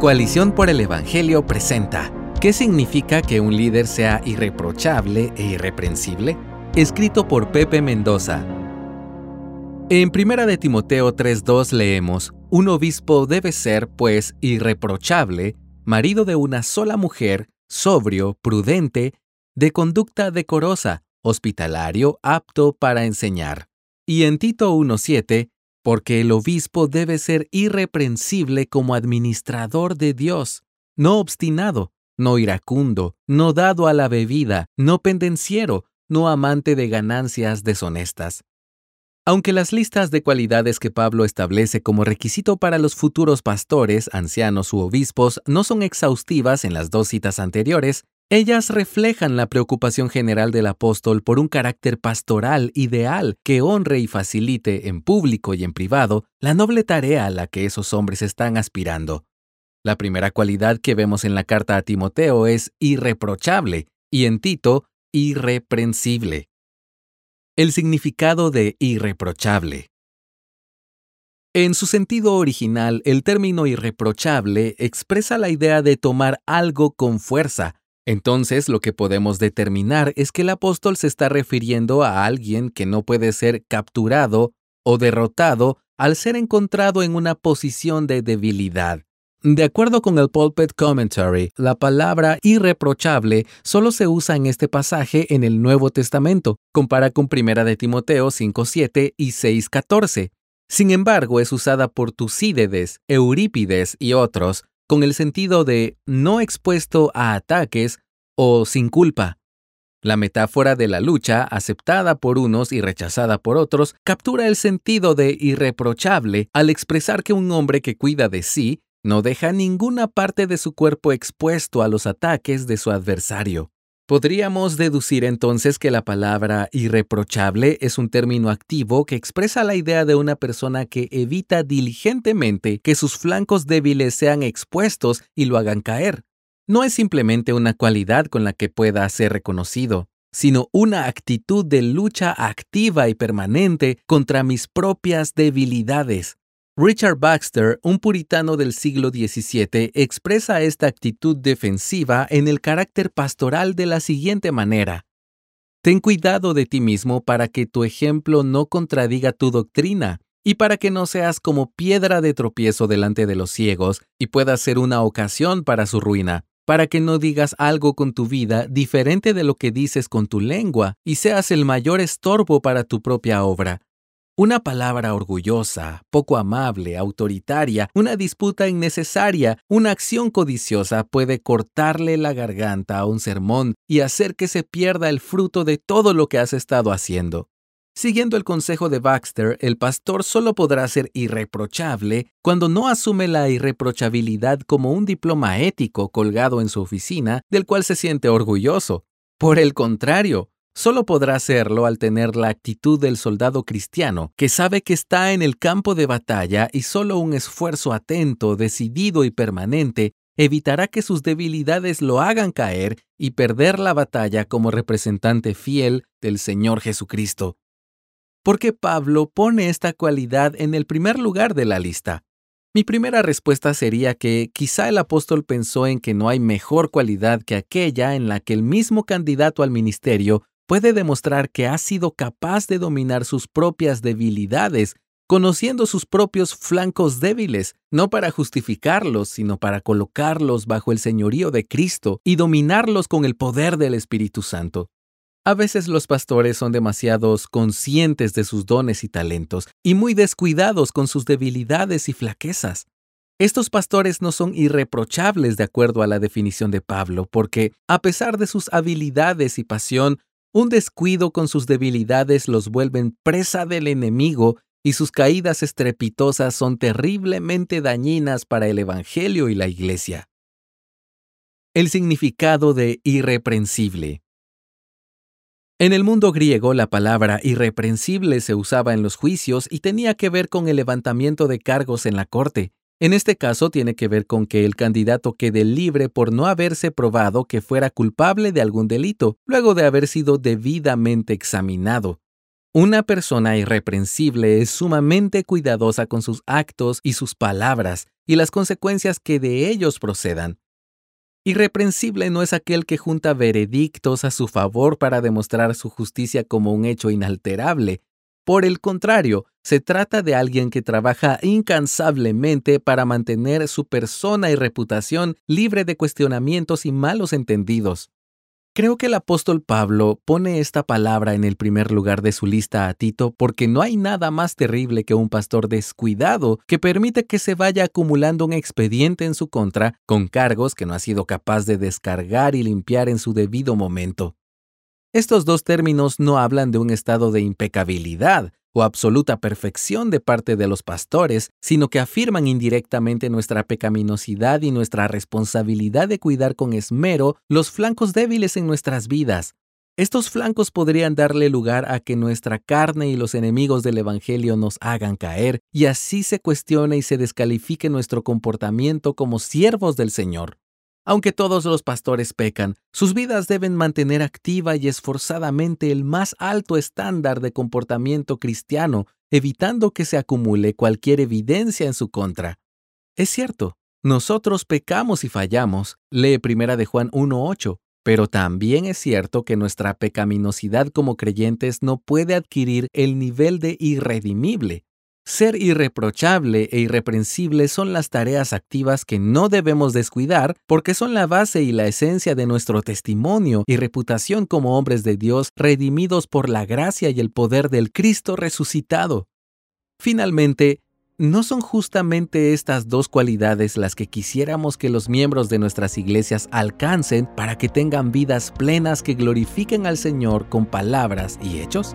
Coalición por el Evangelio presenta ¿Qué significa que un líder sea irreprochable e irreprensible? Escrito por Pepe Mendoza. En 1 de Timoteo 3:2 leemos, Un obispo debe ser, pues, irreprochable, marido de una sola mujer, sobrio, prudente, de conducta decorosa, hospitalario, apto para enseñar. Y en Tito 1:7, porque el obispo debe ser irreprensible como administrador de Dios, no obstinado, no iracundo, no dado a la bebida, no pendenciero, no amante de ganancias deshonestas. Aunque las listas de cualidades que Pablo establece como requisito para los futuros pastores, ancianos u obispos no son exhaustivas en las dos citas anteriores, ellas reflejan la preocupación general del apóstol por un carácter pastoral ideal que honre y facilite en público y en privado la noble tarea a la que esos hombres están aspirando. La primera cualidad que vemos en la carta a Timoteo es irreprochable y en Tito, irreprensible. El significado de irreprochable. En su sentido original, el término irreprochable expresa la idea de tomar algo con fuerza, entonces lo que podemos determinar es que el apóstol se está refiriendo a alguien que no puede ser capturado o derrotado al ser encontrado en una posición de debilidad. De acuerdo con el Pulpit Commentary, la palabra irreprochable solo se usa en este pasaje en el Nuevo Testamento, compara con 1 de Timoteo 5.7 y 6.14. Sin embargo, es usada por Tucídides, Eurípides y otros con el sentido de no expuesto a ataques o sin culpa. La metáfora de la lucha, aceptada por unos y rechazada por otros, captura el sentido de irreprochable al expresar que un hombre que cuida de sí no deja ninguna parte de su cuerpo expuesto a los ataques de su adversario. Podríamos deducir entonces que la palabra irreprochable es un término activo que expresa la idea de una persona que evita diligentemente que sus flancos débiles sean expuestos y lo hagan caer. No es simplemente una cualidad con la que pueda ser reconocido, sino una actitud de lucha activa y permanente contra mis propias debilidades, Richard Baxter, un puritano del siglo XVII, expresa esta actitud defensiva en el carácter pastoral de la siguiente manera. Ten cuidado de ti mismo para que tu ejemplo no contradiga tu doctrina y para que no seas como piedra de tropiezo delante de los ciegos y pueda ser una ocasión para su ruina, para que no digas algo con tu vida diferente de lo que dices con tu lengua y seas el mayor estorbo para tu propia obra. Una palabra orgullosa, poco amable, autoritaria, una disputa innecesaria, una acción codiciosa puede cortarle la garganta a un sermón y hacer que se pierda el fruto de todo lo que has estado haciendo. Siguiendo el consejo de Baxter, el pastor solo podrá ser irreprochable cuando no asume la irreprochabilidad como un diploma ético colgado en su oficina del cual se siente orgulloso. Por el contrario, Solo podrá hacerlo al tener la actitud del soldado cristiano, que sabe que está en el campo de batalla y solo un esfuerzo atento, decidido y permanente evitará que sus debilidades lo hagan caer y perder la batalla como representante fiel del Señor Jesucristo. ¿Por qué Pablo pone esta cualidad en el primer lugar de la lista? Mi primera respuesta sería que quizá el apóstol pensó en que no hay mejor cualidad que aquella en la que el mismo candidato al ministerio puede demostrar que ha sido capaz de dominar sus propias debilidades, conociendo sus propios flancos débiles, no para justificarlos, sino para colocarlos bajo el señorío de Cristo y dominarlos con el poder del Espíritu Santo. A veces los pastores son demasiados conscientes de sus dones y talentos y muy descuidados con sus debilidades y flaquezas. Estos pastores no son irreprochables de acuerdo a la definición de Pablo, porque, a pesar de sus habilidades y pasión, un descuido con sus debilidades los vuelven presa del enemigo y sus caídas estrepitosas son terriblemente dañinas para el Evangelio y la Iglesia. El significado de irreprensible. En el mundo griego la palabra irreprensible se usaba en los juicios y tenía que ver con el levantamiento de cargos en la corte. En este caso tiene que ver con que el candidato quede libre por no haberse probado que fuera culpable de algún delito, luego de haber sido debidamente examinado. Una persona irreprensible es sumamente cuidadosa con sus actos y sus palabras, y las consecuencias que de ellos procedan. Irreprensible no es aquel que junta veredictos a su favor para demostrar su justicia como un hecho inalterable. Por el contrario, se trata de alguien que trabaja incansablemente para mantener su persona y reputación libre de cuestionamientos y malos entendidos. Creo que el apóstol Pablo pone esta palabra en el primer lugar de su lista a Tito porque no hay nada más terrible que un pastor descuidado que permite que se vaya acumulando un expediente en su contra con cargos que no ha sido capaz de descargar y limpiar en su debido momento. Estos dos términos no hablan de un estado de impecabilidad, o absoluta perfección de parte de los pastores, sino que afirman indirectamente nuestra pecaminosidad y nuestra responsabilidad de cuidar con esmero los flancos débiles en nuestras vidas. Estos flancos podrían darle lugar a que nuestra carne y los enemigos del Evangelio nos hagan caer, y así se cuestione y se descalifique nuestro comportamiento como siervos del Señor. Aunque todos los pastores pecan, sus vidas deben mantener activa y esforzadamente el más alto estándar de comportamiento cristiano, evitando que se acumule cualquier evidencia en su contra. Es cierto, nosotros pecamos y fallamos, lee Primera de Juan 1.8, pero también es cierto que nuestra pecaminosidad como creyentes no puede adquirir el nivel de irredimible. Ser irreprochable e irreprensible son las tareas activas que no debemos descuidar porque son la base y la esencia de nuestro testimonio y reputación como hombres de Dios redimidos por la gracia y el poder del Cristo resucitado. Finalmente, ¿no son justamente estas dos cualidades las que quisiéramos que los miembros de nuestras iglesias alcancen para que tengan vidas plenas que glorifiquen al Señor con palabras y hechos?